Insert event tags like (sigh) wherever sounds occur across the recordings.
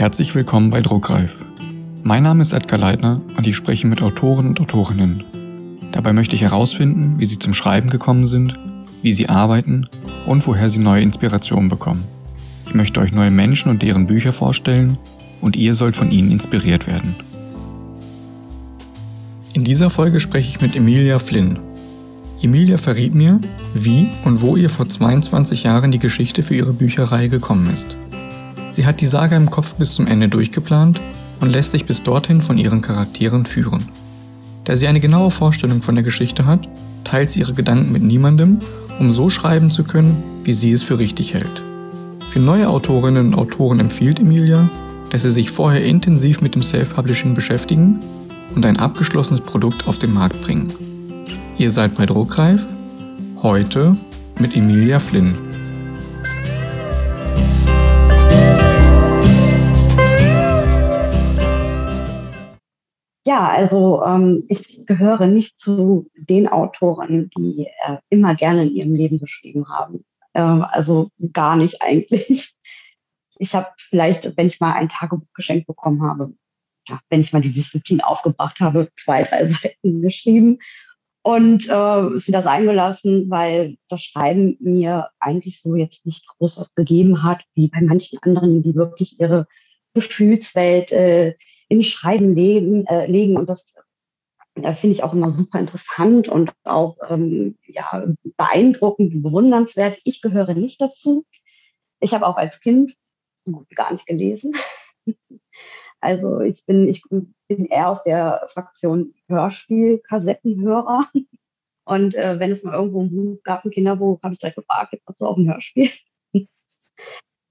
Herzlich willkommen bei Druckreif. Mein Name ist Edgar Leitner und ich spreche mit Autoren und Autorinnen. Dabei möchte ich herausfinden, wie sie zum Schreiben gekommen sind, wie sie arbeiten und woher sie neue Inspirationen bekommen. Ich möchte euch neue Menschen und deren Bücher vorstellen und ihr sollt von ihnen inspiriert werden. In dieser Folge spreche ich mit Emilia Flynn. Emilia verriet mir, wie und wo ihr vor 22 Jahren die Geschichte für ihre Bücherei gekommen ist. Sie hat die Saga im Kopf bis zum Ende durchgeplant und lässt sich bis dorthin von ihren Charakteren führen. Da sie eine genaue Vorstellung von der Geschichte hat, teilt sie ihre Gedanken mit niemandem, um so schreiben zu können, wie sie es für richtig hält. Für neue Autorinnen und Autoren empfiehlt Emilia, dass sie sich vorher intensiv mit dem Self-Publishing beschäftigen und ein abgeschlossenes Produkt auf den Markt bringen. Ihr seid bei Druckreif, heute mit Emilia Flynn. Ja, also ähm, ich gehöre nicht zu den Autoren, die äh, immer gerne in ihrem Leben geschrieben haben. Ähm, also gar nicht eigentlich. Ich habe vielleicht, wenn ich mal ein Tagebuch geschenkt bekommen habe, ja, wenn ich mal die Disziplin aufgebracht habe, zwei, drei (laughs) Seiten geschrieben und äh, ist wieder sein gelassen, weil das Schreiben mir eigentlich so jetzt nicht groß was gegeben hat, wie bei manchen anderen, die wirklich ihre Gefühlswelt äh, in Schreiben legen, äh, legen. Und das äh, finde ich auch immer super interessant und auch ähm, ja, beeindruckend, bewundernswert. Ich gehöre nicht dazu. Ich habe auch als Kind gar nicht gelesen. (laughs) Also ich bin, ich bin eher aus der Fraktion Hörspiel-Kassettenhörer. (laughs) Und äh, wenn es mal irgendwo ein Buch gab, ein Kinderbuch, habe ich direkt gefragt, gibt es dazu auch ein Hörspiel? (laughs)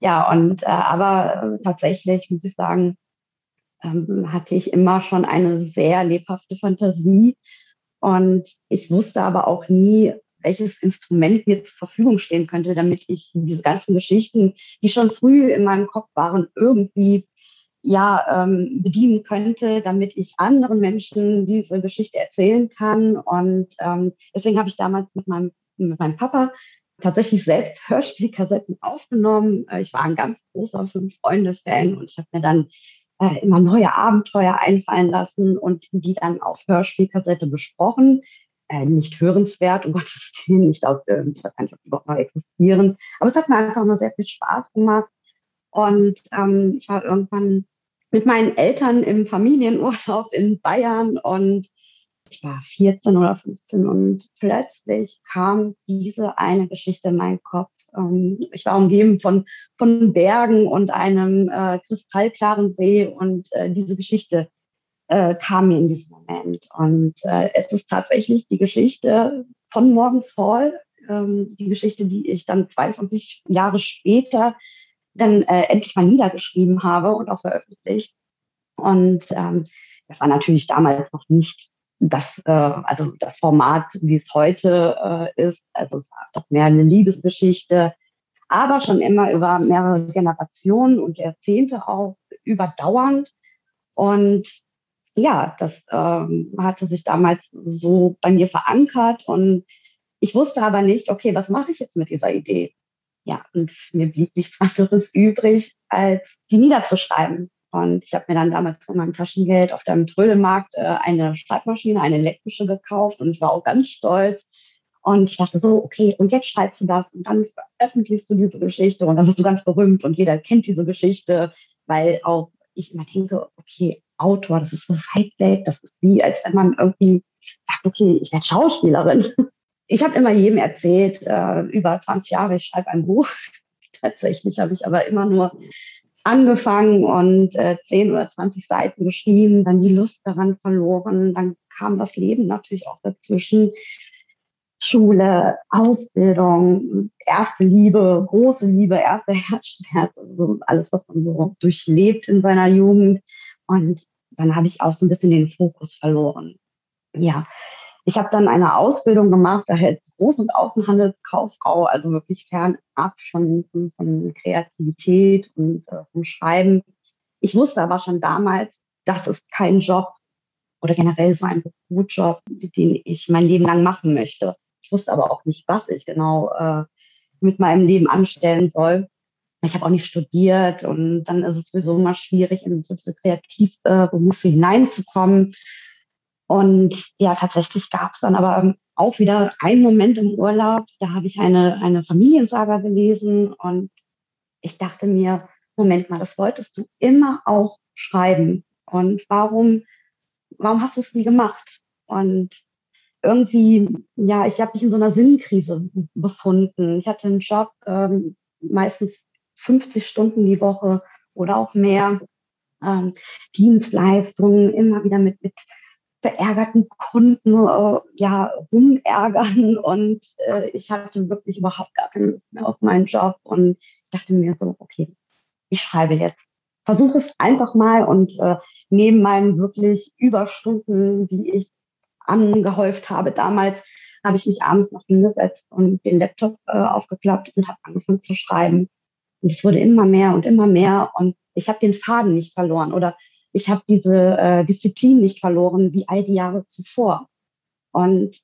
ja, und äh, aber äh, tatsächlich muss ich sagen, ähm, hatte ich immer schon eine sehr lebhafte Fantasie. Und ich wusste aber auch nie, welches Instrument mir zur Verfügung stehen könnte, damit ich diese ganzen Geschichten, die schon früh in meinem Kopf waren, irgendwie ja, ähm, bedienen könnte, damit ich anderen Menschen diese Geschichte erzählen kann. Und ähm, deswegen habe ich damals mit meinem, mit meinem Papa tatsächlich selbst (laughs) Hörspielkassetten aufgenommen. Äh, ich war ein ganz großer Fünf-Freunde-Fan und ich habe mir dann äh, immer neue Abenteuer einfallen lassen und die dann auf Hörspielkassette besprochen. Äh, nicht hörenswert, um (laughs) Gottes Willen, nicht auf, äh, ich weiß gar nicht, ob die überhaupt noch existieren. Aber es hat mir einfach nur sehr viel Spaß gemacht. Und ähm, ich war irgendwann mit meinen Eltern im Familienurlaub in Bayern und ich war 14 oder 15 und plötzlich kam diese eine Geschichte in meinen Kopf. Ähm, ich war umgeben von, von Bergen und einem äh, kristallklaren See und äh, diese Geschichte äh, kam mir in diesem Moment. Und äh, es ist tatsächlich die Geschichte von Morgens Hall, ähm, die Geschichte, die ich dann 22 Jahre später dann äh, endlich mal niedergeschrieben habe und auch veröffentlicht. Und ähm, das war natürlich damals noch nicht das, äh, also das Format, wie es heute äh, ist. Also es war doch mehr eine Liebesgeschichte, aber schon immer über mehrere Generationen und Jahrzehnte auch überdauernd. Und ja, das ähm, hatte sich damals so bei mir verankert und ich wusste aber nicht, okay, was mache ich jetzt mit dieser Idee? Ja, und mir blieb nichts (laughs) anderes übrig, als die niederzuschreiben. Und ich habe mir dann damals von meinem Taschengeld auf dem Trödelmarkt äh, eine Schreibmaschine, eine elektrische gekauft und ich war auch ganz stolz. Und ich dachte so, okay, und jetzt schreibst du das und dann veröffentlichst du diese Geschichte und dann wirst du ganz berühmt und jeder kennt diese Geschichte, weil auch ich immer denke, okay, Autor, das ist so weit weg, das ist wie, als wenn man irgendwie sagt, okay, ich werde Schauspielerin. (laughs) Ich habe immer jedem erzählt, äh, über 20 Jahre, ich schreibe ein Buch. (laughs) Tatsächlich habe ich aber immer nur angefangen und äh, 10 oder 20 Seiten geschrieben, dann die Lust daran verloren, dann kam das Leben natürlich auch dazwischen. Schule, Ausbildung, erste Liebe, große Liebe, erster (laughs) Herzschmerz, also alles, was man so durchlebt in seiner Jugend. Und dann habe ich auch so ein bisschen den Fokus verloren. Ja, ich habe dann eine Ausbildung gemacht, als Groß- und Außenhandelskauffrau, also wirklich fernab von, von, von Kreativität und äh, vom Schreiben. Ich wusste aber schon damals, das ist kein Job oder generell so ein Berufsjob, den ich mein Leben lang machen möchte. Ich wusste aber auch nicht, was ich genau äh, mit meinem Leben anstellen soll. Ich habe auch nicht studiert und dann ist es sowieso immer schwierig, in so diese Kreativberufe hineinzukommen. Und ja, tatsächlich gab es dann aber auch wieder einen Moment im Urlaub, da habe ich eine, eine Familiensaga gelesen und ich dachte mir, Moment mal, das wolltest du immer auch schreiben. Und warum, warum hast du es nie gemacht? Und irgendwie, ja, ich habe mich in so einer Sinnkrise befunden. Ich hatte einen Job, ähm, meistens 50 Stunden die Woche oder auch mehr. Ähm, Dienstleistungen, immer wieder mit, mit verärgerten Kunden äh, ja rumärgern und äh, ich hatte wirklich überhaupt gar keine Lust mehr auf meinen Job und dachte mir so, okay, ich schreibe jetzt. Versuche es einfach mal und äh, neben meinen wirklich Überstunden, die ich angehäuft habe damals, habe ich mich abends noch hingesetzt und den Laptop äh, aufgeklappt und habe angefangen zu schreiben. Und es wurde immer mehr und immer mehr und ich habe den Faden nicht verloren oder ich habe diese äh, Disziplin nicht verloren wie all die Jahre zuvor. Und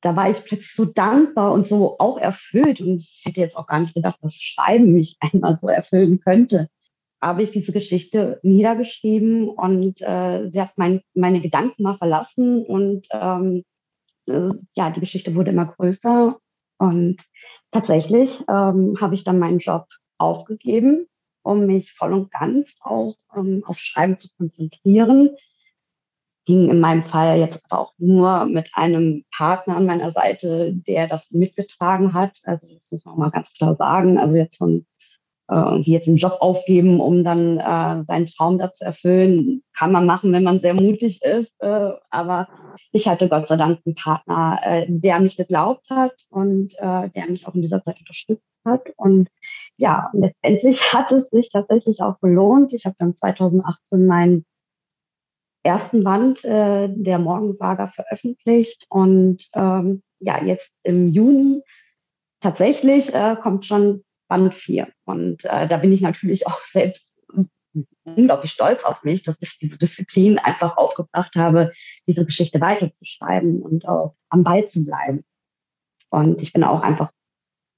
da war ich plötzlich so dankbar und so auch erfüllt. Und ich hätte jetzt auch gar nicht gedacht, dass Schreiben mich (laughs) einmal so erfüllen könnte. Habe ich diese Geschichte niedergeschrieben und äh, sie hat mein, meine Gedanken mal verlassen und ähm, äh, ja, die Geschichte wurde immer größer. Und tatsächlich ähm, habe ich dann meinen Job aufgegeben um mich voll und ganz auch ähm, auf Schreiben zu konzentrieren. Ging in meinem Fall jetzt aber auch nur mit einem Partner an meiner Seite, der das mitgetragen hat. Also das muss man mal ganz klar sagen. Also jetzt von äh, irgendwie jetzt einen Job aufgeben, um dann äh, seinen Traum da zu erfüllen, kann man machen, wenn man sehr mutig ist. Äh, aber ich hatte Gott sei Dank einen Partner, äh, der mich geglaubt hat und äh, der mich auch in dieser Zeit unterstützt hat. Und ja, letztendlich (laughs) hat es sich tatsächlich auch gelohnt. Ich habe dann 2018 meinen ersten Band äh, der Morgensaga veröffentlicht und ähm, ja, jetzt im Juni tatsächlich äh, kommt schon Band 4. Und äh, da bin ich natürlich (laughs) auch selbst unglaublich stolz auf mich, dass ich diese Disziplin einfach aufgebracht habe, diese Geschichte weiterzuschreiben und auch am Ball zu bleiben. Und ich bin auch einfach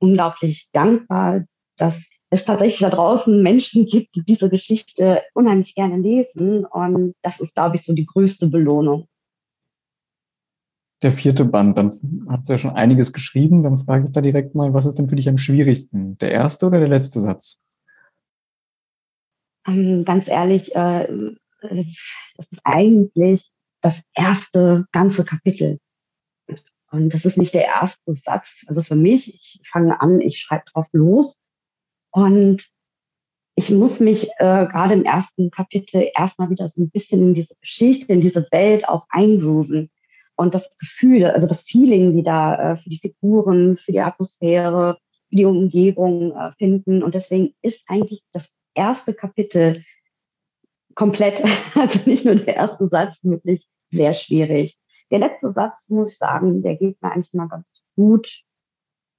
unglaublich dankbar, dass es tatsächlich da draußen Menschen gibt, die diese Geschichte unheimlich gerne lesen. Und das ist, glaube ich, so die größte Belohnung. Der vierte Band, dann hat es ja schon einiges geschrieben. Dann frage ich da direkt mal, was ist denn für dich am schwierigsten? Der erste oder der letzte Satz? Ähm, ganz ehrlich, äh, das ist eigentlich das erste ganze Kapitel. Und das ist nicht der erste Satz. Also für mich, ich fange an, ich schreibe drauf los. Und ich muss mich äh, gerade im ersten Kapitel erstmal wieder so ein bisschen in diese Geschichte, in diese Welt auch eingrooven. Und das Gefühl, also das Feeling wieder äh, für die Figuren, für die Atmosphäre, für die Umgebung äh, finden. Und deswegen ist eigentlich das erste Kapitel komplett, (laughs) also nicht nur der erste Satz, wirklich sehr schwierig. Der letzte Satz, muss ich sagen, der geht mir eigentlich mal ganz gut.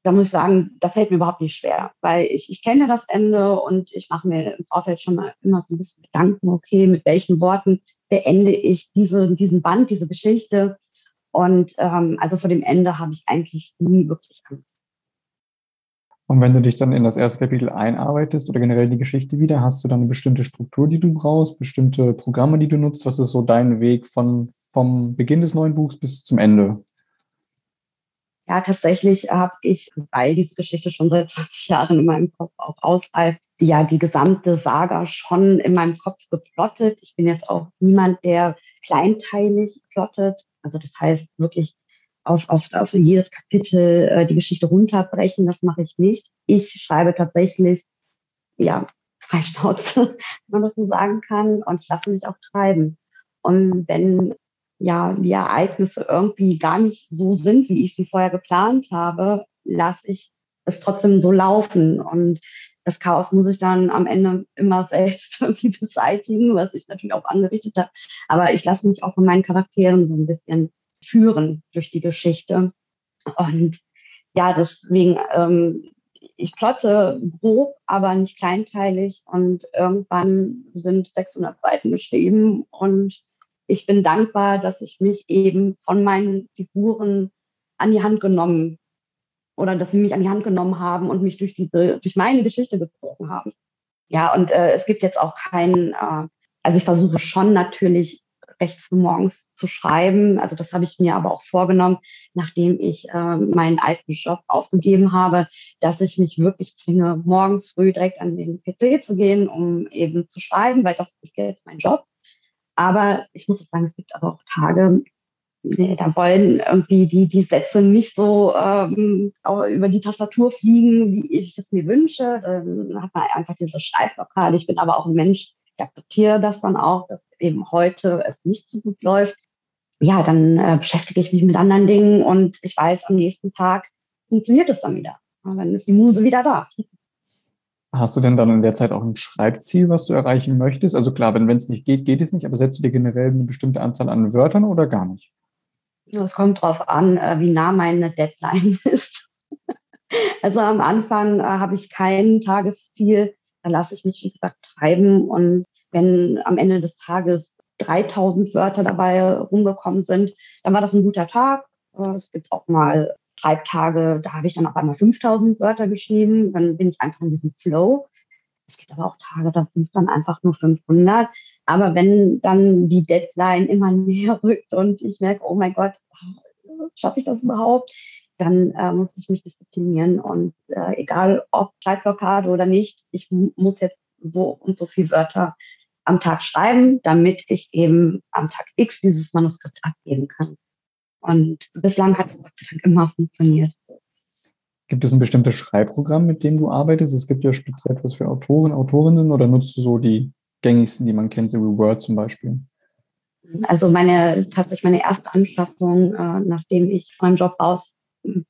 Da muss ich sagen, das fällt mir überhaupt nicht schwer, weil ich, ich kenne das Ende und ich mache mir im Vorfeld schon mal immer so ein bisschen Gedanken, okay, mit welchen Worten beende ich diese, diesen Band, diese Geschichte. Und ähm, also vor dem Ende habe ich eigentlich nie wirklich Angst. Und wenn du dich dann in das erste Kapitel einarbeitest oder generell die Geschichte wieder, hast du dann eine bestimmte Struktur, die du brauchst, bestimmte Programme, die du nutzt? Was ist so dein Weg von, vom Beginn des neuen Buchs bis zum Ende? Ja, tatsächlich habe ich, weil diese Geschichte schon seit (laughs) 20 Jahren in meinem Kopf auch ausreift, ja die gesamte Saga schon in meinem Kopf geplottet. Ich bin jetzt auch niemand, der kleinteilig plottet. Also das heißt wirklich auf, auf, auf jedes Kapitel äh, die Geschichte runterbrechen. Das mache ich nicht. Ich schreibe tatsächlich, ja, Freischnauze, (laughs) wenn man das so sagen kann. Und ich lasse mich auch treiben. Und wenn ja die Ereignisse irgendwie gar nicht so sind, wie ich sie vorher geplant habe, lasse ich es trotzdem so laufen. Und das Chaos muss ich dann am Ende immer (laughs) selbst irgendwie beseitigen, was ich natürlich auch angerichtet habe. Aber ich lasse mich auch von meinen Charakteren so ein bisschen führen durch die Geschichte. Und ja, deswegen, ähm, ich plotte grob, aber nicht kleinteilig und irgendwann sind 600 Seiten geschrieben und ich bin dankbar, dass ich mich eben von meinen Figuren an die Hand genommen oder dass sie mich an die Hand genommen haben und mich durch diese, durch meine Geschichte gezogen haben. Ja, und äh, es gibt jetzt auch keinen, äh, also ich versuche schon natürlich recht früh morgens zu schreiben. Also das habe ich mir aber auch vorgenommen, nachdem ich äh, meinen alten Job aufgegeben habe, dass ich mich wirklich zwinge, morgens früh direkt an den PC zu gehen, um eben zu schreiben, weil das ist jetzt mein Job. Aber ich muss auch sagen, es gibt aber auch Tage, nee, da wollen irgendwie die, die Sätze nicht so ähm, über die Tastatur fliegen, wie ich es mir wünsche. Dann hat man einfach diese Schreibblockade. Ich bin aber auch ein Mensch, ich akzeptiere das dann auch, dass eben heute es nicht so gut läuft. Ja, dann äh, beschäftige ich mich mit anderen Dingen und ich weiß, am nächsten Tag funktioniert es dann wieder. Und dann ist die Muse wieder da. Hast du denn dann in der Zeit auch ein Schreibziel, was du erreichen möchtest? Also klar, wenn es nicht geht, geht es nicht, aber setzt du dir generell eine bestimmte Anzahl an Wörtern oder gar nicht? Es kommt darauf an, äh, wie nah meine Deadline (laughs) ist. Also am Anfang äh, habe ich kein Tagesziel. Da lasse ich mich, wie gesagt, treiben. Und wenn am Ende des Tages 3000 Wörter dabei rumgekommen sind, dann war das ein guter Tag. Es gibt auch mal Schreibtage, da habe ich dann auf einmal 5000 Wörter geschrieben. Dann bin ich einfach in diesem Flow. Es gibt aber auch Tage, da sind es dann einfach nur 500. Aber wenn dann die Deadline immer (laughs) näher rückt und ich merke, oh mein Gott, schaffe ich das überhaupt? Dann äh, muss ich mich disziplinieren und äh, egal ob Schreibblockade oder nicht, ich muss jetzt so und so viele Wörter am Tag schreiben, damit ich eben am Tag X dieses Manuskript abgeben kann. Und bislang hat es Gott sei Dank immer funktioniert. Gibt es ein bestimmtes Schreibprogramm, mit dem du arbeitest? Es gibt ja speziell etwas für Autoren, Autorinnen oder nutzt du so die gängigsten, die man kennt, so wie Word zum Beispiel? Also meine tatsächlich meine erste Anschaffung, äh, nachdem ich von meinem Job raus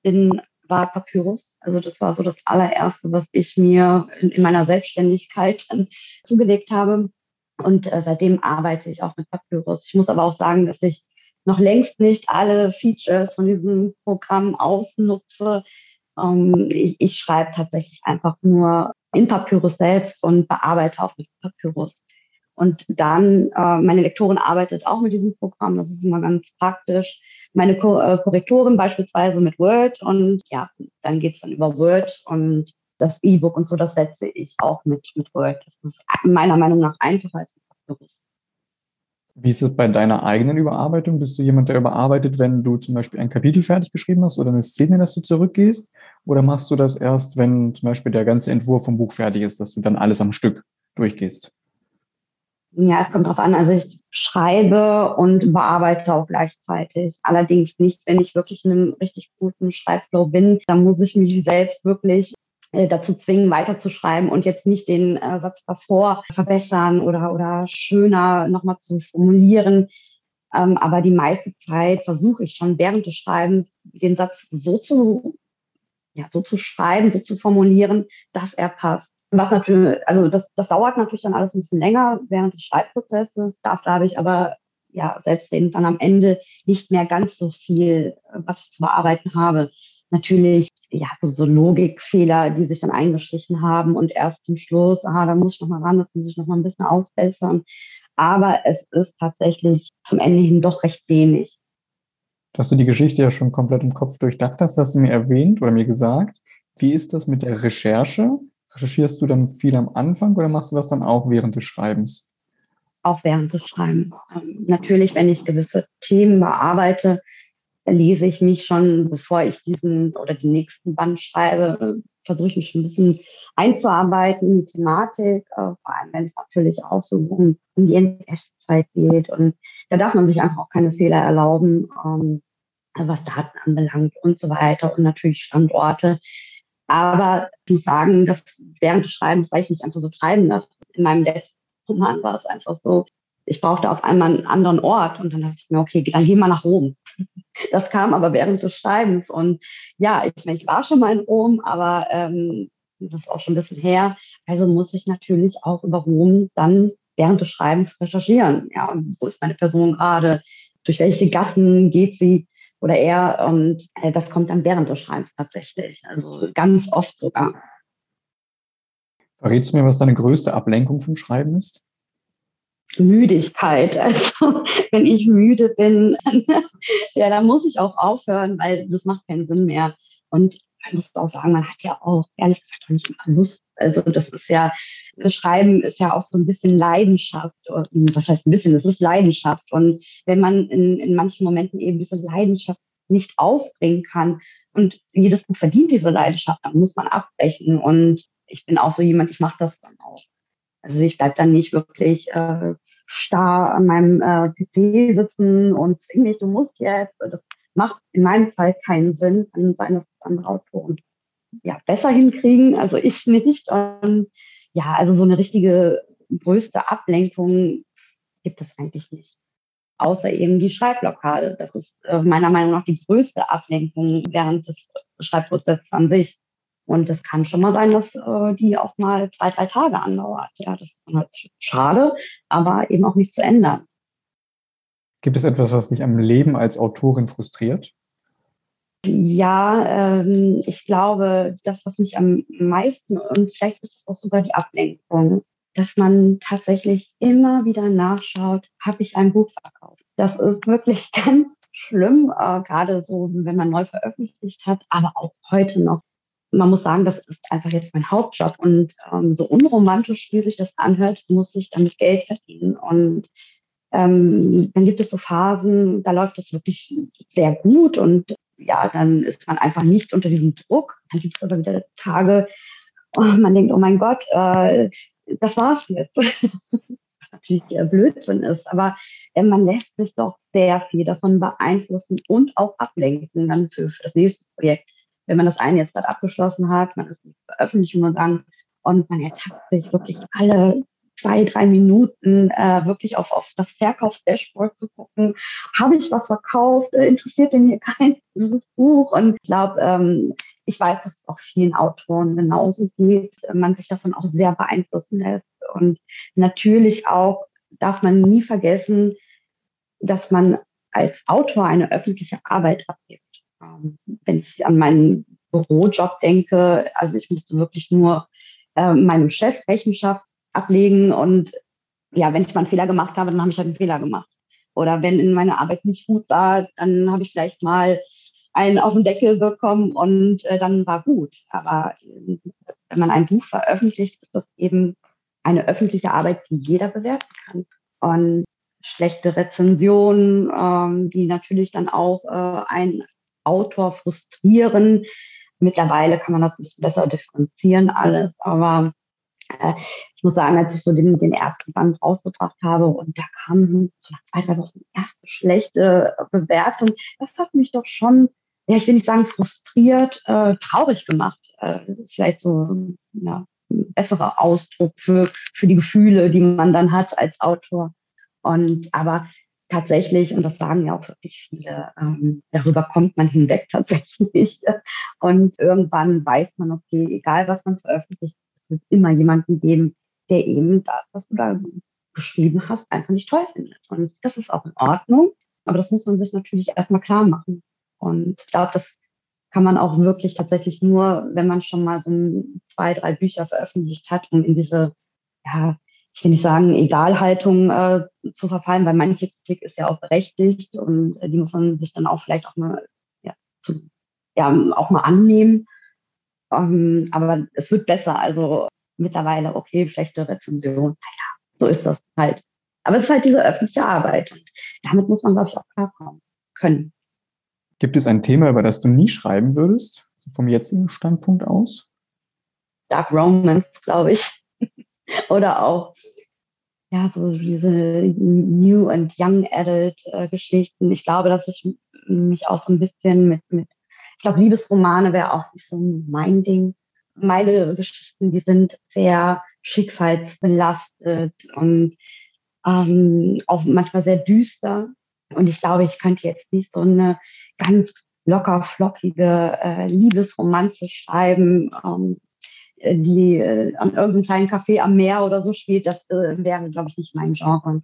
bin, war Papyrus. Also das war so das allererste, was ich mir in, in meiner Selbstständigkeit (laughs) zugelegt habe. Und äh, seitdem arbeite ich auch mit Papyrus. Ich muss aber auch sagen, dass ich noch längst nicht alle Features von diesem Programm ausnutze. Ähm, ich, ich schreibe tatsächlich einfach nur in Papyrus selbst und bearbeite auch mit Papyrus. Und dann, äh, meine Lektorin arbeitet auch mit diesem Programm, das ist immer ganz praktisch. Meine Ko äh, Korrektorin beispielsweise mit Word und ja, dann geht's dann über Word und das E-Book und so, das setze ich auch mit, mit Word. Das ist meiner Meinung nach einfacher als mit Papyrus. Wie ist es bei deiner eigenen Überarbeitung? Bist du jemand, der überarbeitet, wenn du zum Beispiel ein Kapitel fertig geschrieben hast oder eine Szene, dass du zurückgehst? Oder machst du das erst, wenn zum Beispiel der ganze Entwurf vom Buch fertig ist, dass du dann alles am Stück durchgehst? Ja, es kommt drauf an. Also ich schreibe und bearbeite auch gleichzeitig. Allerdings nicht, wenn ich wirklich in einem richtig guten Schreibflow bin. Dann muss ich mich selbst wirklich dazu zwingen, weiterzuschreiben und jetzt nicht den äh, Satz davor verbessern oder, oder schöner nochmal zu formulieren. Ähm, aber die meiste Zeit versuche ich schon während des Schreibens den Satz so zu, ja, so zu schreiben, so zu formulieren, dass er passt. Was natürlich, also das, das dauert natürlich dann alles ein bisschen länger während des Schreibprozesses. Darf habe ich aber ja selbstredend dann am Ende nicht mehr ganz so viel, was ich zu bearbeiten habe. Natürlich ja, so, so Logikfehler, die sich dann eingeschlichen haben und erst zum Schluss, ah, da muss ich noch mal ran, das muss ich noch mal ein bisschen ausbessern. Aber es ist tatsächlich zum Ende hin doch recht wenig. Dass du die Geschichte ja schon komplett im Kopf durchdacht hast, hast du mir erwähnt oder mir gesagt. Wie ist das mit der Recherche? Recherchierst du dann viel am Anfang oder machst du das dann auch während des Schreibens? Auch während des Schreibens. Ähm, natürlich, wenn ich gewisse Themen bearbeite, lese ich mich schon, bevor ich diesen oder den nächsten Band schreibe, versuche ich mich schon ein bisschen einzuarbeiten in die Thematik, äh, vor allem wenn es natürlich auch so um, die NS-Zeit geht. Und da darf man sich einfach auch keine Fehler erlauben, ähm, was Daten anbelangt und so weiter und natürlich Standorte. Aber ich muss sagen, dass während des Schreibens, weil ich mich einfach so treiben lasse, in meinem letzten Roman war es einfach so, ich brauchte auf einmal einen anderen Ort und dann dachte ich mir, okay, dann geh mal nach Rom. (laughs) Das kam aber während des Schreibens und ja, ich, ich war schon mal in Rom, aber ähm, das ist auch schon ein bisschen her. Also muss ich natürlich auch über Rom dann während des Schreibens recherchieren. Ja, und wo ist meine Person gerade? Durch welche Gassen geht sie oder er? Und äh, das kommt dann während des Schreibens tatsächlich. Also ganz oft sogar. Verrätst du mir, was deine größte Ablenkung vom Schreiben ist? Müdigkeit. (laughs) Also wenn ich müde bin, (laughs) ja, dann muss ich auch aufhören, weil das macht keinen Sinn mehr. Und man muss auch sagen, man hat ja auch ehrlich gesagt nicht immer Lust. Also das ist ja, Schreiben ist ja auch so ein bisschen Leidenschaft. Was heißt ein bisschen? Das ist Leidenschaft. Und wenn man in, in manchen Momenten eben diese Leidenschaft nicht aufbringen kann und jedes Buch verdient diese Leidenschaft, dann muss man abbrechen. Und ich bin auch so jemand, ich mache das dann auch. Also ich bleibe dann nicht wirklich äh, starr an meinem äh, PC sitzen und zwinge mich, du musst jetzt. Das macht in meinem Fall keinen Sinn, an seine andere Autoren ja, besser hinkriegen, also ich nicht. Und ja, also so eine richtige größte Ablenkung gibt es eigentlich nicht. Außer eben die Schreibblockade. Das ist äh, meiner Meinung nach die größte Ablenkung während des Schreibprozesses an sich. Und es kann schon mal sein, dass äh, die auch mal zwei, drei Tage andauert. Ja, das ist halt schade, aber eben auch nicht zu ändern. Gibt es etwas, was dich am Leben als Autorin frustriert? Ja, ähm, ich glaube, das, was mich am meisten und vielleicht ist es auch sogar die Ablenkung, dass man tatsächlich immer wieder nachschaut, habe ich ein Buch verkauft. Das ist wirklich (laughs) ganz schlimm, äh, gerade so, wenn man neu veröffentlicht hat, aber auch heute noch man muss sagen, das ist einfach jetzt mein Hauptjob und ähm, so unromantisch, wie sich das anhört, muss ich damit Geld verdienen. Und ähm, dann gibt es so Phasen, da läuft es wirklich sehr gut und ja, dann ist man einfach nicht unter diesem Druck. Dann gibt es aber wieder Tage, oh, man denkt, oh mein Gott, äh, das war's jetzt. (laughs) Was natürlich Blödsinn ist, aber äh, man lässt sich doch sehr viel davon beeinflussen und auch ablenken dann für, für das nächste Projekt wenn man das eine jetzt gerade abgeschlossen hat, man ist in die Veröffentlichung gegangen und man ertappt sich wirklich alle zwei, drei Minuten äh, wirklich auf, auf das Verkaufsdashboard zu gucken. Habe ich was verkauft? Äh, interessiert denn hier (laughs) kein dieses Buch? Und ich glaube, ähm, ich weiß, dass es auch vielen Autoren genauso geht, man sich davon auch sehr beeinflussen lässt. Und natürlich auch darf man nie vergessen, dass man als Autor eine öffentliche Arbeit abgibt. Ähm, wenn ich an meinen Bürojob denke, also ich musste wirklich nur äh, meinem Chef Rechenschaft ablegen und ja, wenn ich mal einen Fehler gemacht habe, dann habe ich halt einen Fehler gemacht. Oder wenn meine Arbeit nicht gut war, dann habe ich vielleicht mal einen auf den Deckel bekommen und äh, dann war gut. Aber äh, wenn man ein Buch veröffentlicht, ist das eben eine öffentliche Arbeit, die jeder bewerten kann. Und schlechte Rezensionen, ähm, die natürlich dann auch äh, ein Autor frustrieren. Mittlerweile kann man das ein bisschen besser differenzieren alles, aber äh, ich muss sagen, als ich so den, den ersten Band rausgebracht habe und da kam so nach zwei, drei Wochen erste schlechte Bewertung, das hat mich doch schon, ja, ich will nicht sagen frustriert, äh, traurig gemacht. Äh, das ist vielleicht so ja, ein besserer Ausdruck für, für die Gefühle, die man dann hat als Autor. Und aber tatsächlich, und das sagen ja auch wirklich viele, ähm, darüber kommt man hinweg (laughs) tatsächlich. Und irgendwann weiß man, okay, egal was man veröffentlicht, es wird immer jemanden geben, der eben das, was du da geschrieben hast, einfach nicht toll findet. Und das ist auch in Ordnung, aber das muss man sich natürlich erstmal klar machen. Und ich glaube, das kann man auch wirklich tatsächlich nur, wenn man schon mal so zwei, drei Bücher veröffentlicht hat, um in diese ja, ich will nicht sagen, Egalhaltung äh, zu verfallen, weil manche Kritik ist ja auch berechtigt und äh, die muss man sich dann auch vielleicht auch mal, ja, zu, ja auch mal annehmen. Ähm, aber es wird besser. Also mittlerweile, okay, schlechte Rezension, naja, so ist das halt. Aber es ist halt diese öffentliche Arbeit und damit muss man, glaube ich, auch klarkommen können. Gibt es ein Thema, über das du nie schreiben würdest, vom jetzigen Standpunkt aus? Dark Romance, glaube ich. (laughs) Oder auch ja, so diese New and Young Adult äh, Geschichten. Ich glaube, dass ich mich auch so ein bisschen mit, mit ich glaube, Liebesromane wäre auch nicht so mein Ding. Meine Geschichten, die sind sehr schicksalsbelastet und ähm, auch manchmal sehr düster. Und ich glaube, ich könnte jetzt nicht so eine ganz locker flockige äh, Liebesromanze schreiben, ähm, die äh, an irgendeinem kleinen Café am Meer oder so spielt, das äh, wäre, glaube ich, nicht mein Genre.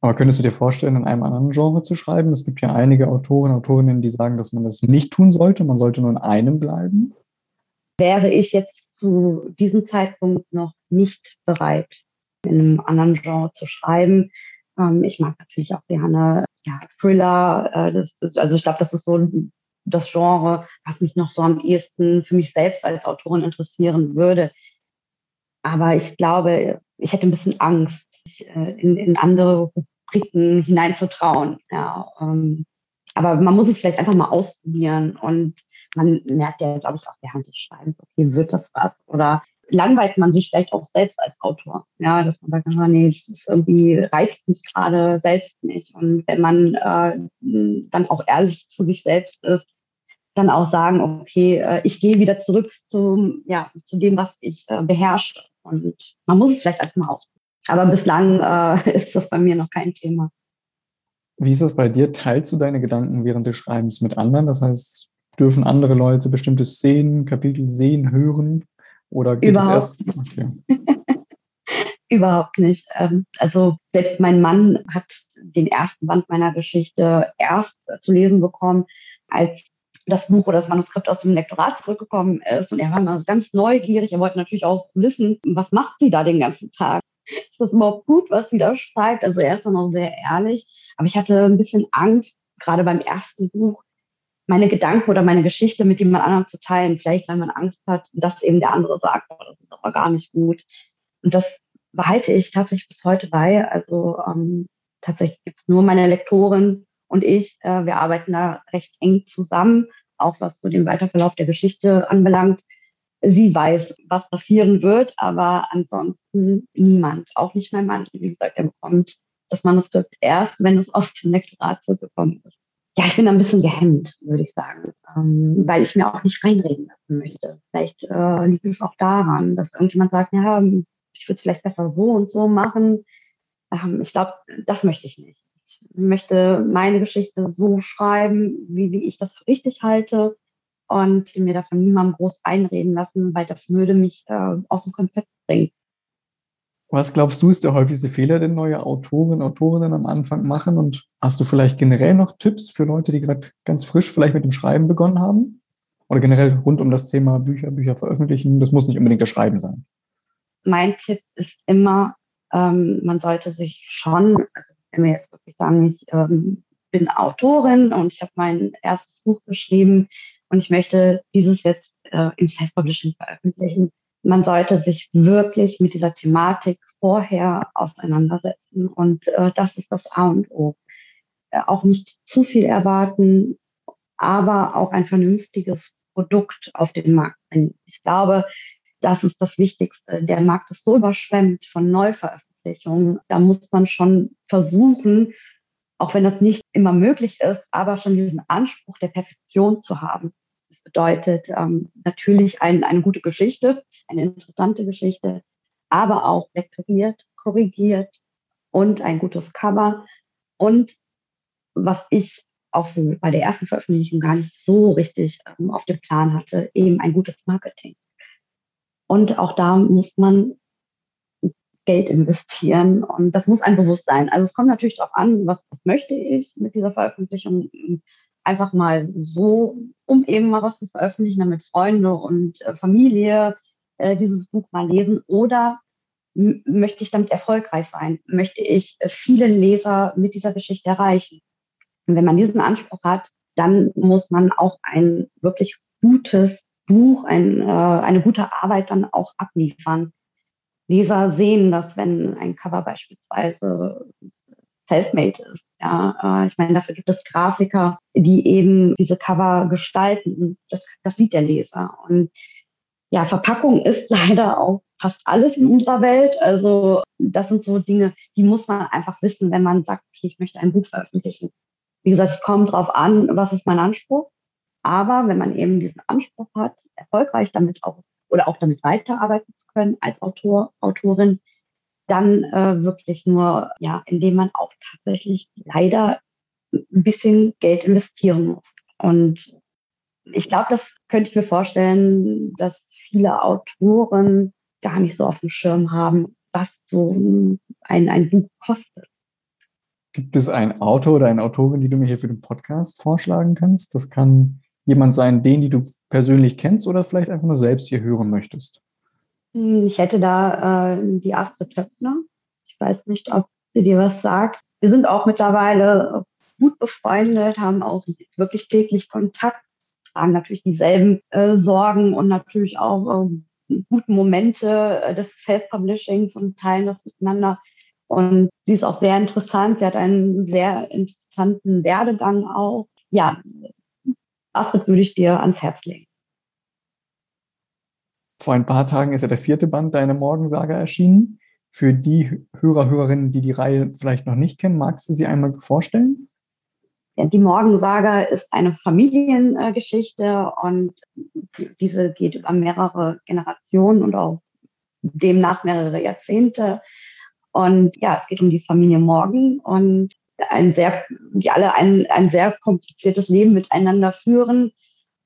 Aber könntest du dir vorstellen, in einem anderen Genre zu schreiben? Es gibt ja einige Autoren, Autorinnen, die sagen, dass man das nicht tun sollte. Man sollte nur in einem bleiben. Wäre ich jetzt zu diesem Zeitpunkt noch nicht bereit, in einem anderen Genre zu schreiben. Ähm, ich mag natürlich auch gerne ja, Thriller. Äh, das, also ich glaube, das ist so das Genre, was mich noch so am ehesten für mich selbst als Autorin interessieren würde. Aber ich glaube, ich hätte ein bisschen Angst, äh, in, in andere Rubriken hineinzutrauen. Ja, ähm, aber man muss es vielleicht einfach mal ausprobieren und man merkt ja, glaube ich, auch während des Schreibens, okay, wird das was? Oder langweilt man sich vielleicht auch selbst als Autor. Ja, dass man sagt, oh, nee, das ist irgendwie reizt mich gerade selbst nicht. Und wenn man äh, dann auch ehrlich zu sich selbst ist, dann auch sagen, okay, äh, ich gehe wieder zurück zu, ja, zu dem, was ich äh, beherrsche. Und man muss es vielleicht erstmal ausprobieren. Aber bislang äh, (laughs) ist das bei mir noch kein Thema. Wie ist das bei dir? Teilst du deine Gedanken während des Schreibens mit anderen? Das heißt, dürfen andere Leute bestimmte Szenen, Kapitel sehen, hören? Oder geht Überhaupt es erst? Okay. (laughs) Überhaupt nicht. Ähm, also selbst mein Mann hat den ersten Band meiner Geschichte erst zu lesen bekommen, als das Buch oder das Manuskript aus dem Lektorat zurückgekommen ist. Und er war mal ganz neugierig. Er wollte natürlich auch wissen, was macht sie da den ganzen Tag? Ist das überhaupt gut, was sie da schreibt? Also er ist dann auch sehr ehrlich. Aber ich hatte ein bisschen Angst, gerade beim ersten Buch, meine Gedanken oder meine Geschichte mit jemand anderem zu teilen. Vielleicht, weil man Angst hat, dass eben der andere sagt, oh, das ist aber gar nicht gut. Und das behalte ich tatsächlich bis heute bei. Also ähm, tatsächlich gibt es nur meine Lektorin und ich. Äh, wir arbeiten da recht eng zusammen, auch was so den Weiterverlauf der Geschichte anbelangt. Sie weiß, was passieren wird, aber ansonsten niemand, auch nicht mein Mann. Wie gesagt, er bekommt das Manuskript erst, wenn es aus dem Lektorat zurückgekommen ist ja, ich bin ein bisschen gehemmt, würde ich sagen, ähm, weil ich mir auch nicht reinreden lassen möchte. Vielleicht äh, liegt es auch daran, dass irgendjemand sagt, ja, ich würde es vielleicht besser so und so machen. Ähm, ich glaube, das möchte ich nicht. Ich möchte meine Geschichte so schreiben, wie, wie ich das für richtig halte und mir davon niemandem groß einreden lassen, weil das würde mich äh, aus dem Konzept bringen. Was glaubst du, ist der häufigste Fehler, den neue Autoren, Autorinnen am Anfang machen? Und hast du vielleicht generell noch Tipps für Leute, die gerade ganz frisch vielleicht mit dem Schreiben begonnen haben? Oder generell rund um das Thema Bücher, Bücher veröffentlichen? Das muss nicht unbedingt das Schreiben sein. Mein Tipp ist immer, ähm, man sollte sich schon, also wenn wir jetzt wirklich sagen, ich ähm, bin Autorin und ich habe mein erstes Buch geschrieben und ich möchte dieses jetzt äh, im Self-Publishing veröffentlichen, man sollte sich wirklich mit dieser Thematik vorher auseinandersetzen. Und äh, das ist das A und O. Äh, auch nicht zu viel erwarten, aber auch ein vernünftiges Produkt auf den Markt bringen. Ich glaube, das ist das Wichtigste. Der Markt ist so überschwemmt von Neuveröffentlichungen. Da muss man schon versuchen, auch wenn das nicht immer möglich ist, aber schon diesen Anspruch der Perfektion zu haben. Das bedeutet ähm, natürlich ein, eine gute Geschichte, eine interessante Geschichte, aber auch lektoriert, korrigiert und ein gutes Cover. Und was ich auch so bei der ersten Veröffentlichung gar nicht so richtig ähm, auf dem Plan hatte, eben ein gutes Marketing. Und auch da muss man Geld investieren und das muss ein Bewusstsein. Also es kommt natürlich darauf an, was, was möchte ich mit dieser Veröffentlichung einfach mal so, um eben mal was zu veröffentlichen, damit Freunde und äh, Familie äh, dieses Buch mal lesen? Oder möchte ich damit erfolgreich sein? Möchte ich äh, viele Leser mit dieser Geschichte erreichen? Und wenn man diesen Anspruch hat, dann muss man auch ein wirklich gutes Buch, ein, äh, eine gute Arbeit dann auch abliefern. Leser sehen das, wenn ein Cover beispielsweise self-made ist. Ja, äh, ich meine, dafür gibt es Grafiker, die eben diese Cover gestalten. Das, das sieht der Leser. Und ja, Verpackung ist (laughs) leider auch fast alles in unserer Welt. Also das sind so Dinge, die muss man einfach wissen, wenn man sagt, okay, ich möchte ein Buch veröffentlichen. Wie gesagt, es kommt darauf an, was ist mein Anspruch. Aber wenn man eben diesen Anspruch hat, erfolgreich damit auch oder auch damit weiterarbeiten zu können als Autor, Autorin, dann äh, wirklich nur, ja, indem man auch tatsächlich leider ein bisschen Geld investieren muss. Und ich glaube, das könnte ich mir vorstellen, dass viele Autoren gar nicht so auf dem Schirm haben, was so ein, ein Buch kostet. Gibt es einen Autor oder eine Autorin, die du mir hier für den Podcast vorschlagen kannst? Das kann jemand sein, den, die du persönlich kennst oder vielleicht einfach nur selbst hier hören möchtest. Hm, ich hätte da äh, die Astrid Töpfner. Ich weiß nicht, ob sie dir was sagt. Wir sind auch mittlerweile gut befreundet, haben auch wirklich täglich Kontakt. tragen natürlich dieselben äh, Sorgen und natürlich auch äh, guten Momente äh, des Self-Publishings und teilen das miteinander. Und sie ist auch sehr interessant. Sie hat einen sehr interessanten Werdegang auch. Ja, Astrid würde ich dir ans Herz legen. Vor ein paar Tagen ist ja der vierte Band deiner Morgensaga erschienen. Für die Hörer, Hörerinnen, die die Reihe vielleicht noch nicht kennen, magst du sie einmal vorstellen? Die Morgensaga ist eine Familiengeschichte und diese geht über mehrere Generationen und auch demnach mehrere Jahrzehnte. Und ja, es geht um die Familie Morgen und ein sehr, die alle ein, ein sehr kompliziertes Leben miteinander führen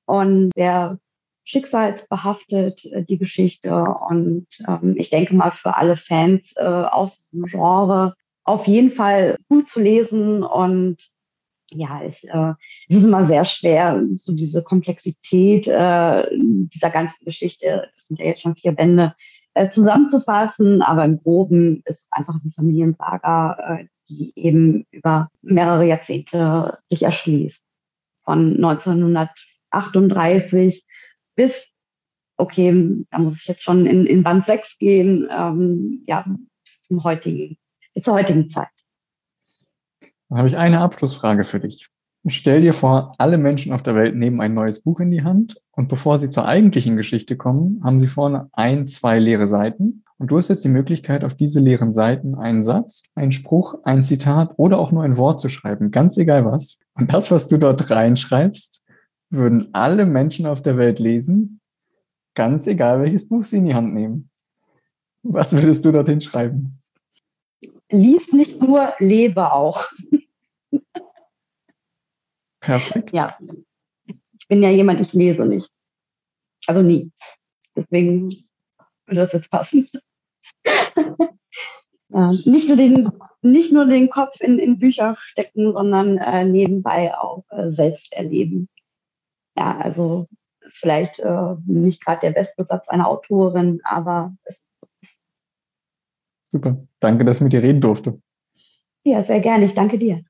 und sehr schicksalsbehaftet, äh, die Geschichte. Und ähm, ich denke mal für alle Fans äh, aus dem Genre auf jeden Fall gut zu lesen und ja, ich, äh, es ist immer sehr schwer, so diese Komplexität äh, dieser ganzen Geschichte, das sind ja jetzt schon vier Bände, äh, zusammenzufassen, aber im Groben ist es einfach eine Familiensaga, äh, die eben über mehrere Jahrzehnte sich erschließt. Von 1938 bis, okay, da muss ich jetzt schon in, in Band 6 gehen, ähm, ja, bis zum heutigen, bis zur heutigen Zeit. Dann habe ich eine Abschlussfrage für dich. Stell dir vor, alle Menschen auf der Welt nehmen ein neues Buch in die Hand und bevor sie zur eigentlichen Geschichte kommen, haben sie vorne ein, zwei leere Seiten und du hast jetzt die Möglichkeit, auf diese leeren Seiten einen Satz, einen Spruch, ein Zitat oder auch nur ein Wort zu schreiben, ganz egal was. Und das, was du dort reinschreibst, würden alle Menschen auf der Welt lesen, ganz egal welches Buch sie in die Hand nehmen. Was würdest du dorthin schreiben? Lies nicht nur, lebe auch. Perfekt. Ja. Ich bin ja jemand, ich lese nicht. Also nie. Deswegen würde das jetzt passen. (laughs) ja, nicht, nur den, nicht nur den Kopf in, in Bücher stecken, sondern äh, nebenbei auch äh, selbst erleben. Ja, also ist vielleicht äh, nicht gerade der beste Satz einer Autorin, aber es ist Super. Danke, dass ich mit dir reden durfte. Ja, sehr gerne. Ich danke dir.